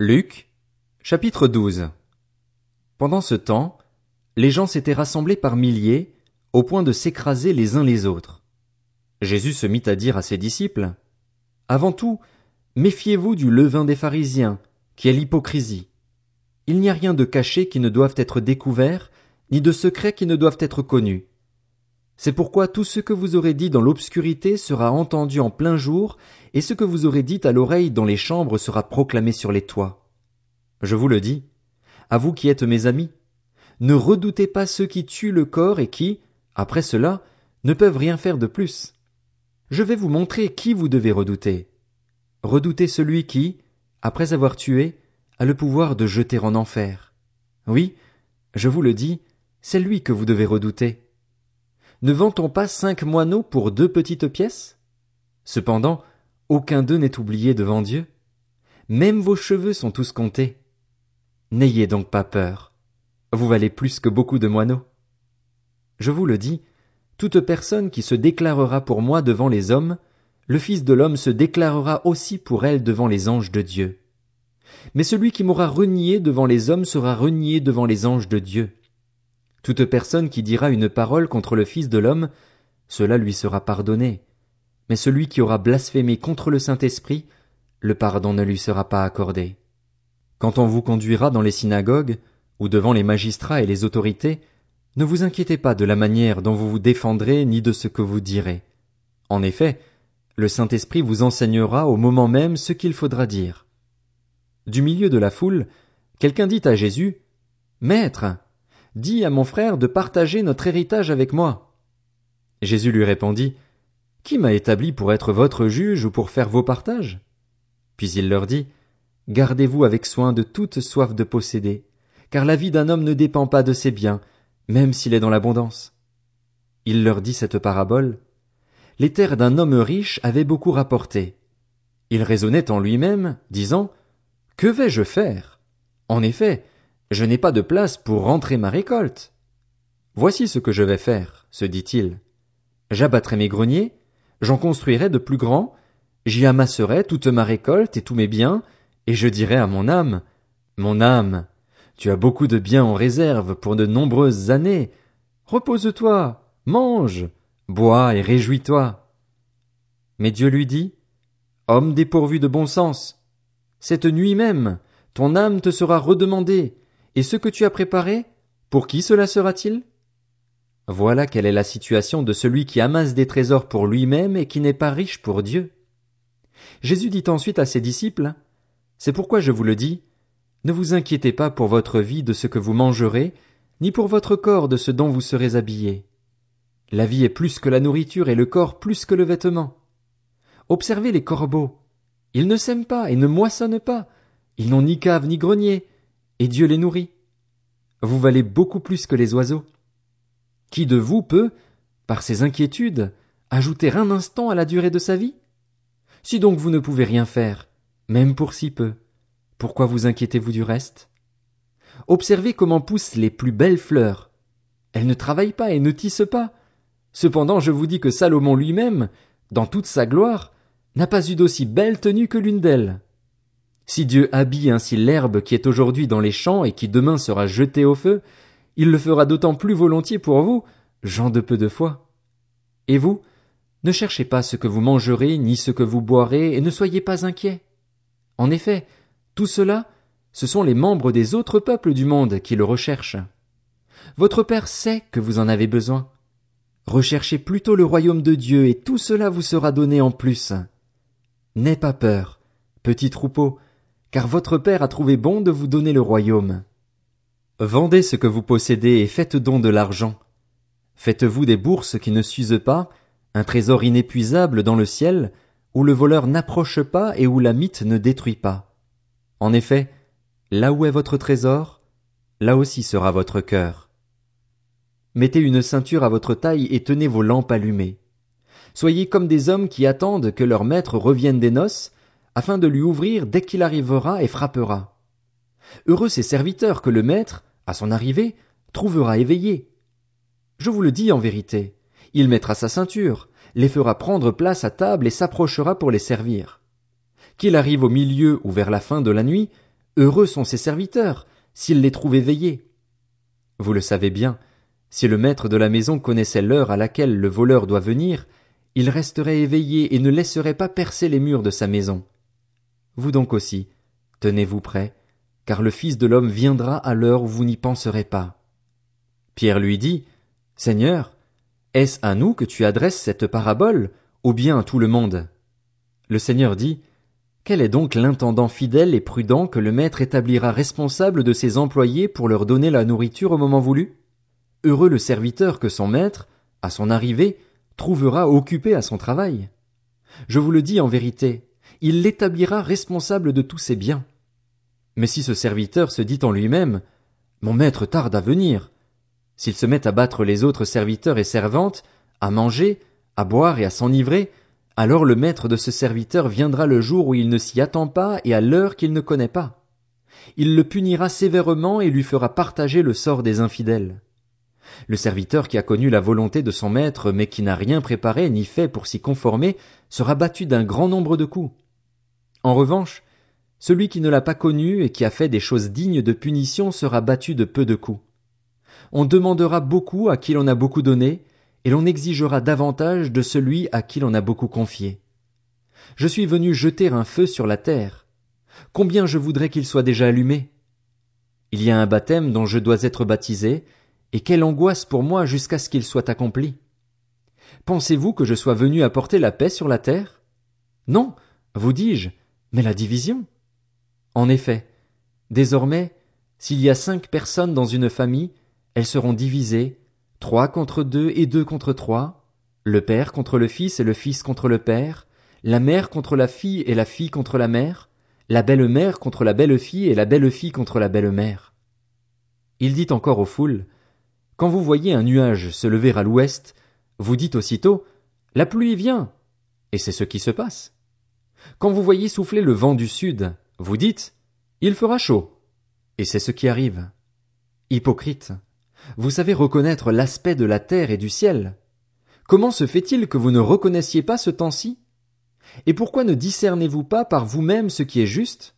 Luc, chapitre 12 Pendant ce temps, les gens s'étaient rassemblés par milliers, au point de s'écraser les uns les autres. Jésus se mit à dire à ses disciples, Avant tout, méfiez-vous du levain des pharisiens, qui est l'hypocrisie. Il n'y a rien de caché qui ne doive être découvert, ni de secret qui ne doivent être connus. C'est pourquoi tout ce que vous aurez dit dans l'obscurité sera entendu en plein jour, et ce que vous aurez dit à l'oreille dans les chambres sera proclamé sur les toits. Je vous le dis, à vous qui êtes mes amis, ne redoutez pas ceux qui tuent le corps et qui, après cela, ne peuvent rien faire de plus. Je vais vous montrer qui vous devez redouter. Redoutez celui qui, après avoir tué, a le pouvoir de jeter en enfer. Oui, je vous le dis, c'est lui que vous devez redouter. Ne vend-on pas cinq moineaux pour deux petites pièces? Cependant, aucun d'eux n'est oublié devant Dieu. Même vos cheveux sont tous comptés. N'ayez donc pas peur. Vous valez plus que beaucoup de moineaux. Je vous le dis, toute personne qui se déclarera pour moi devant les hommes, le Fils de l'homme se déclarera aussi pour elle devant les anges de Dieu. Mais celui qui m'aura renié devant les hommes sera renié devant les anges de Dieu. Toute personne qui dira une parole contre le Fils de l'homme, cela lui sera pardonné. Mais celui qui aura blasphémé contre le Saint-Esprit, le pardon ne lui sera pas accordé. Quand on vous conduira dans les synagogues, ou devant les magistrats et les autorités, ne vous inquiétez pas de la manière dont vous vous défendrez ni de ce que vous direz. En effet, le Saint-Esprit vous enseignera au moment même ce qu'il faudra dire. Du milieu de la foule, quelqu'un dit à Jésus, Maître, Dis à mon frère de partager notre héritage avec moi. Jésus lui répondit, Qui m'a établi pour être votre juge ou pour faire vos partages? Puis il leur dit, Gardez-vous avec soin de toute soif de posséder, car la vie d'un homme ne dépend pas de ses biens, même s'il est dans l'abondance. Il leur dit cette parabole. Les terres d'un homme riche avaient beaucoup rapporté. Il raisonnait en lui-même, disant, Que vais-je faire? En effet, je n'ai pas de place pour rentrer ma récolte. Voici ce que je vais faire, se dit-il. J'abattrai mes greniers, j'en construirai de plus grands, j'y amasserai toute ma récolte et tous mes biens, et je dirai à mon âme, Mon âme, tu as beaucoup de biens en réserve pour de nombreuses années. Repose-toi, mange, bois et réjouis-toi. Mais Dieu lui dit, Homme dépourvu de bon sens, cette nuit même, ton âme te sera redemandée, et ce que tu as préparé, pour qui cela sera-t-il? Voilà quelle est la situation de celui qui amasse des trésors pour lui-même et qui n'est pas riche pour Dieu. Jésus dit ensuite à ses disciples, C'est pourquoi je vous le dis, ne vous inquiétez pas pour votre vie de ce que vous mangerez, ni pour votre corps de ce dont vous serez habillés. La vie est plus que la nourriture et le corps plus que le vêtement. Observez les corbeaux. Ils ne sèment pas et ne moissonnent pas. Ils n'ont ni cave ni grenier, et Dieu les nourrit. Vous valez beaucoup plus que les oiseaux. Qui de vous peut, par ses inquiétudes, ajouter un instant à la durée de sa vie? Si donc vous ne pouvez rien faire, même pour si peu, pourquoi vous inquiétez-vous du reste? Observez comment poussent les plus belles fleurs. Elles ne travaillent pas et ne tissent pas. Cependant, je vous dis que Salomon lui-même, dans toute sa gloire, n'a pas eu d'aussi belle tenue que l'une d'elles. Si Dieu habille ainsi l'herbe qui est aujourd'hui dans les champs et qui demain sera jetée au feu, il le fera d'autant plus volontiers pour vous, gens de peu de foi. Et vous, ne cherchez pas ce que vous mangerez ni ce que vous boirez, et ne soyez pas inquiets. En effet, tout cela, ce sont les membres des autres peuples du monde qui le recherchent. Votre Père sait que vous en avez besoin. Recherchez plutôt le royaume de Dieu, et tout cela vous sera donné en plus. N'aie pas peur, petit troupeau, car votre Père a trouvé bon de vous donner le royaume. Vendez ce que vous possédez et faites don de l'argent. Faites-vous des bourses qui ne s'usent pas, un trésor inépuisable dans le ciel, où le voleur n'approche pas et où la mythe ne détruit pas. En effet, là où est votre trésor, là aussi sera votre cœur. Mettez une ceinture à votre taille et tenez vos lampes allumées. Soyez comme des hommes qui attendent que leur maître revienne des noces, afin de lui ouvrir dès qu'il arrivera et frappera. Heureux ses serviteurs que le maître, à son arrivée, trouvera éveillés. Je vous le dis en vérité, il mettra sa ceinture, les fera prendre place à table et s'approchera pour les servir. Qu'il arrive au milieu ou vers la fin de la nuit, Heureux sont ses serviteurs, s'il les trouve éveillés. Vous le savez bien, si le maître de la maison connaissait l'heure à laquelle le voleur doit venir, il resterait éveillé et ne laisserait pas percer les murs de sa maison. Vous donc aussi, tenez-vous prêts, car le Fils de l'homme viendra à l'heure où vous n'y penserez pas. Pierre lui dit, Seigneur, est-ce à nous que tu adresses cette parabole, ou bien à tout le monde? Le Seigneur dit, Quel est donc l'intendant fidèle et prudent que le maître établira responsable de ses employés pour leur donner la nourriture au moment voulu? Heureux le serviteur que son maître, à son arrivée, trouvera occupé à son travail. Je vous le dis en vérité, il l'établira responsable de tous ses biens. Mais si ce serviteur se dit en lui-même, Mon maître tarde à venir, s'il se met à battre les autres serviteurs et servantes, à manger, à boire et à s'enivrer, alors le maître de ce serviteur viendra le jour où il ne s'y attend pas et à l'heure qu'il ne connaît pas. Il le punira sévèrement et lui fera partager le sort des infidèles. Le serviteur qui a connu la volonté de son maître mais qui n'a rien préparé ni fait pour s'y conformer sera battu d'un grand nombre de coups. En revanche, celui qui ne l'a pas connu et qui a fait des choses dignes de punition sera battu de peu de coups. On demandera beaucoup à qui l'on a beaucoup donné, et l'on exigera davantage de celui à qui l'on a beaucoup confié. Je suis venu jeter un feu sur la terre. Combien je voudrais qu'il soit déjà allumé? Il y a un baptême dont je dois être baptisé, et quelle angoisse pour moi jusqu'à ce qu'il soit accompli. Pensez-vous que je sois venu apporter la paix sur la terre? Non, vous dis-je, mais la division. En effet, désormais, s'il y a cinq personnes dans une famille, elles seront divisées, trois contre deux et deux contre trois, le père contre le fils et le fils contre le père, la mère contre la fille et la fille contre la mère, la belle-mère contre la belle-fille et la belle-fille contre la belle-mère. Il dit encore aux foules, quand vous voyez un nuage se lever à l'ouest, vous dites aussitôt La pluie vient. Et c'est ce qui se passe. Quand vous voyez souffler le vent du sud, vous dites Il fera chaud. Et c'est ce qui arrive. Hypocrite. Vous savez reconnaître l'aspect de la terre et du ciel. Comment se fait-il que vous ne reconnaissiez pas ce temps-ci? Et pourquoi ne discernez-vous pas par vous-même ce qui est juste?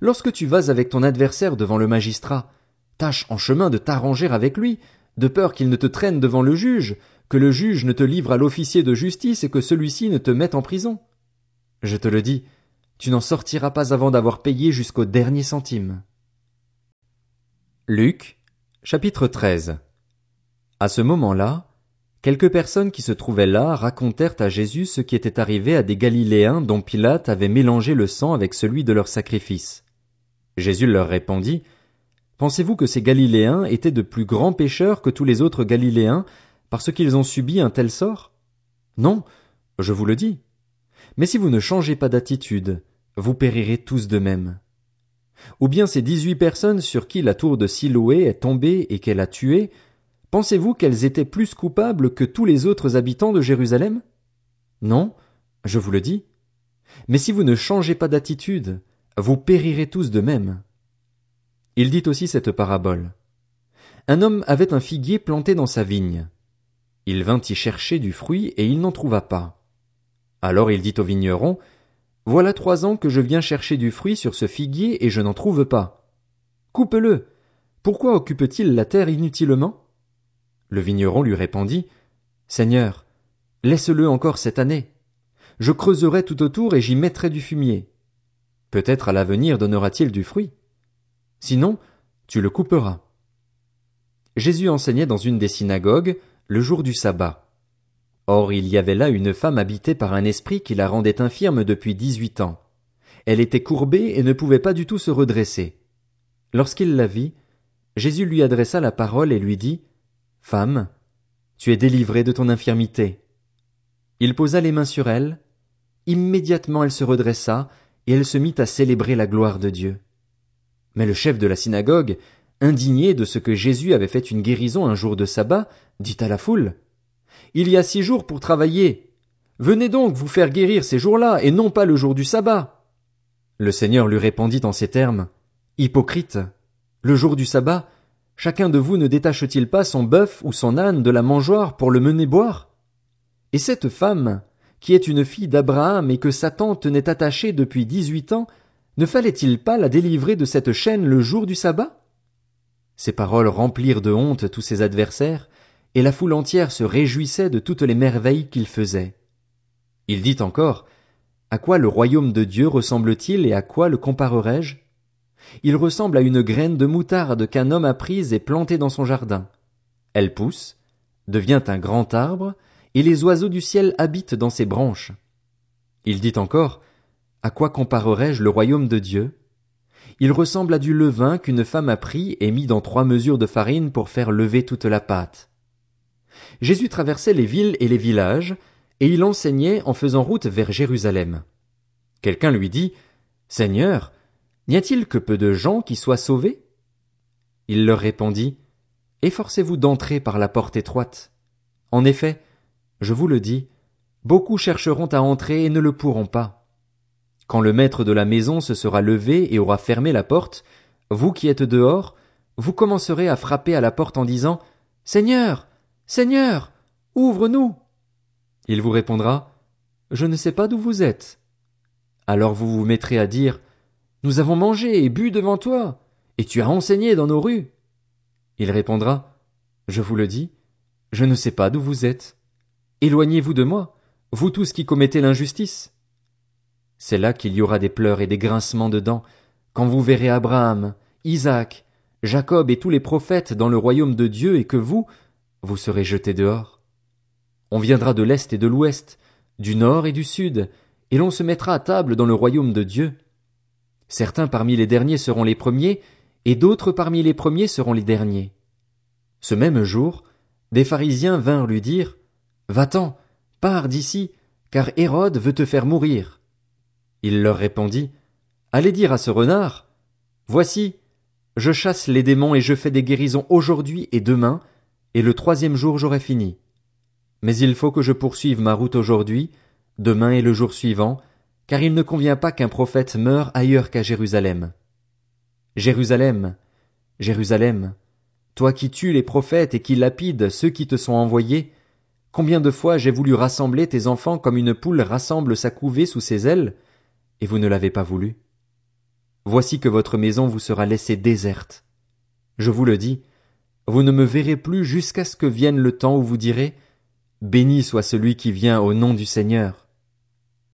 Lorsque tu vas avec ton adversaire devant le magistrat, Tâche en chemin de t'arranger avec lui, de peur qu'il ne te traîne devant le juge, que le juge ne te livre à l'officier de justice et que celui-ci ne te mette en prison. Je te le dis, tu n'en sortiras pas avant d'avoir payé jusqu'au dernier centime. Luc, chapitre 13. À ce moment-là, quelques personnes qui se trouvaient là racontèrent à Jésus ce qui était arrivé à des Galiléens dont Pilate avait mélangé le sang avec celui de leur sacrifice. Jésus leur répondit, Pensez-vous que ces Galiléens étaient de plus grands pécheurs que tous les autres Galiléens parce qu'ils ont subi un tel sort? Non, je vous le dis. Mais si vous ne changez pas d'attitude, vous périrez tous de même. Ou bien ces dix-huit personnes sur qui la tour de Siloé est tombée et qu'elle a tué, pensez-vous qu'elles étaient plus coupables que tous les autres habitants de Jérusalem? Non, je vous le dis. Mais si vous ne changez pas d'attitude, vous périrez tous de même. Il dit aussi cette parabole. Un homme avait un figuier planté dans sa vigne. Il vint y chercher du fruit et il n'en trouva pas. Alors il dit au vigneron, Voilà trois ans que je viens chercher du fruit sur ce figuier et je n'en trouve pas. Coupe-le. Pourquoi occupe-t-il la terre inutilement? Le vigneron lui répondit, Seigneur, laisse-le encore cette année. Je creuserai tout autour et j'y mettrai du fumier. Peut-être à l'avenir donnera-t-il du fruit. Sinon, tu le couperas. Jésus enseignait dans une des synagogues le jour du sabbat. Or il y avait là une femme habitée par un esprit qui la rendait infirme depuis dix-huit ans. Elle était courbée et ne pouvait pas du tout se redresser. Lorsqu'il la vit, Jésus lui adressa la parole et lui dit, Femme, tu es délivrée de ton infirmité. Il posa les mains sur elle, immédiatement elle se redressa, et elle se mit à célébrer la gloire de Dieu. Mais le chef de la synagogue, indigné de ce que Jésus avait fait une guérison un jour de sabbat, dit à la foule. Il y a six jours pour travailler. Venez donc vous faire guérir ces jours-là, et non pas le jour du sabbat. Le Seigneur lui répondit en ces termes. Hypocrite. Le jour du sabbat, chacun de vous ne détache-t-il pas son bœuf ou son âne de la mangeoire pour le mener boire? Et cette femme, qui est une fille d'Abraham et que Satan tenait attachée depuis dix-huit ans, Ne fallait-il pas la délivrer de cette chaîne le jour du sabbat? Ces paroles remplirent de honte tous ses adversaires, et la foule entière se réjouissait de toutes les merveilles qu'il faisait. Il dit encore, À quoi le royaume de Dieu ressemble-t-il et à quoi le comparerai-je? Il ressemble à une graine de moutarde qu'un homme a prise et plantée dans son jardin. Elle pousse, devient un grand arbre, et les oiseaux du ciel habitent dans ses branches. Il dit encore, À quoi comparerai-je le royaume de Dieu? Il ressemble à du levain qu'une femme a pris et mis dans trois mesures de farine pour faire lever toute la pâte. Jésus traversait les villes et les villages, et il enseignait en faisant route vers Jérusalem. Quelqu'un lui dit, Seigneur, n'y a-t-il que peu de gens qui soient sauvés? Il leur répondit, Efforcez-vous d'entrer par la porte étroite. En effet, je vous le dis, beaucoup chercheront à entrer et ne le pourront pas. Quand le maître de la maison se sera levé et aura fermé la porte, vous qui êtes dehors, vous commencerez à frapper à la porte en disant, Seigneur, Seigneur, ouvre-nous. Il vous répondra, Je ne sais pas d'où vous êtes. Alors vous vous mettrez à dire, Nous avons mangé et bu devant toi, et tu as enseigné dans nos rues. Il répondra, Je vous le dis, je ne sais pas d'où vous êtes. Éloignez-vous de moi, vous tous qui commettez l'injustice. C'est là qu'il y aura des pleurs et des grincements de dents, quand vous verrez Abraham, Isaac, Jacob et tous les prophètes dans le royaume de Dieu et que vous, vous serez jetés dehors. On viendra de l'Est et de l'Ouest, du Nord et du Sud, et l'on se mettra à table dans le royaume de Dieu. Certains parmi les derniers seront les premiers, et d'autres parmi les premiers seront les derniers. Ce même jour, des pharisiens vinrent lui dire, Va-t'en, pars d'ici, car Hérode veut te faire mourir. Il leur répondit, Allez dire à ce renard, Voici, je chasse les démons et je fais des guérisons aujourd'hui et demain, et le troisième jour j'aurai fini. Mais il faut que je poursuive ma route aujourd'hui, demain et le jour suivant, car il ne convient pas qu'un prophète meure ailleurs qu'à Jérusalem. Jérusalem, Jérusalem, toi qui tues les prophètes et qui lapides ceux qui te sont envoyés, combien de fois j'ai voulu rassembler tes enfants comme une poule rassemble sa couvée sous ses ailes, et vous ne l'avez pas voulu. Voici que votre maison vous sera laissée déserte. Je vous le dis, vous ne me verrez plus jusqu'à ce que vienne le temps où vous direz, Béni soit celui qui vient au nom du Seigneur.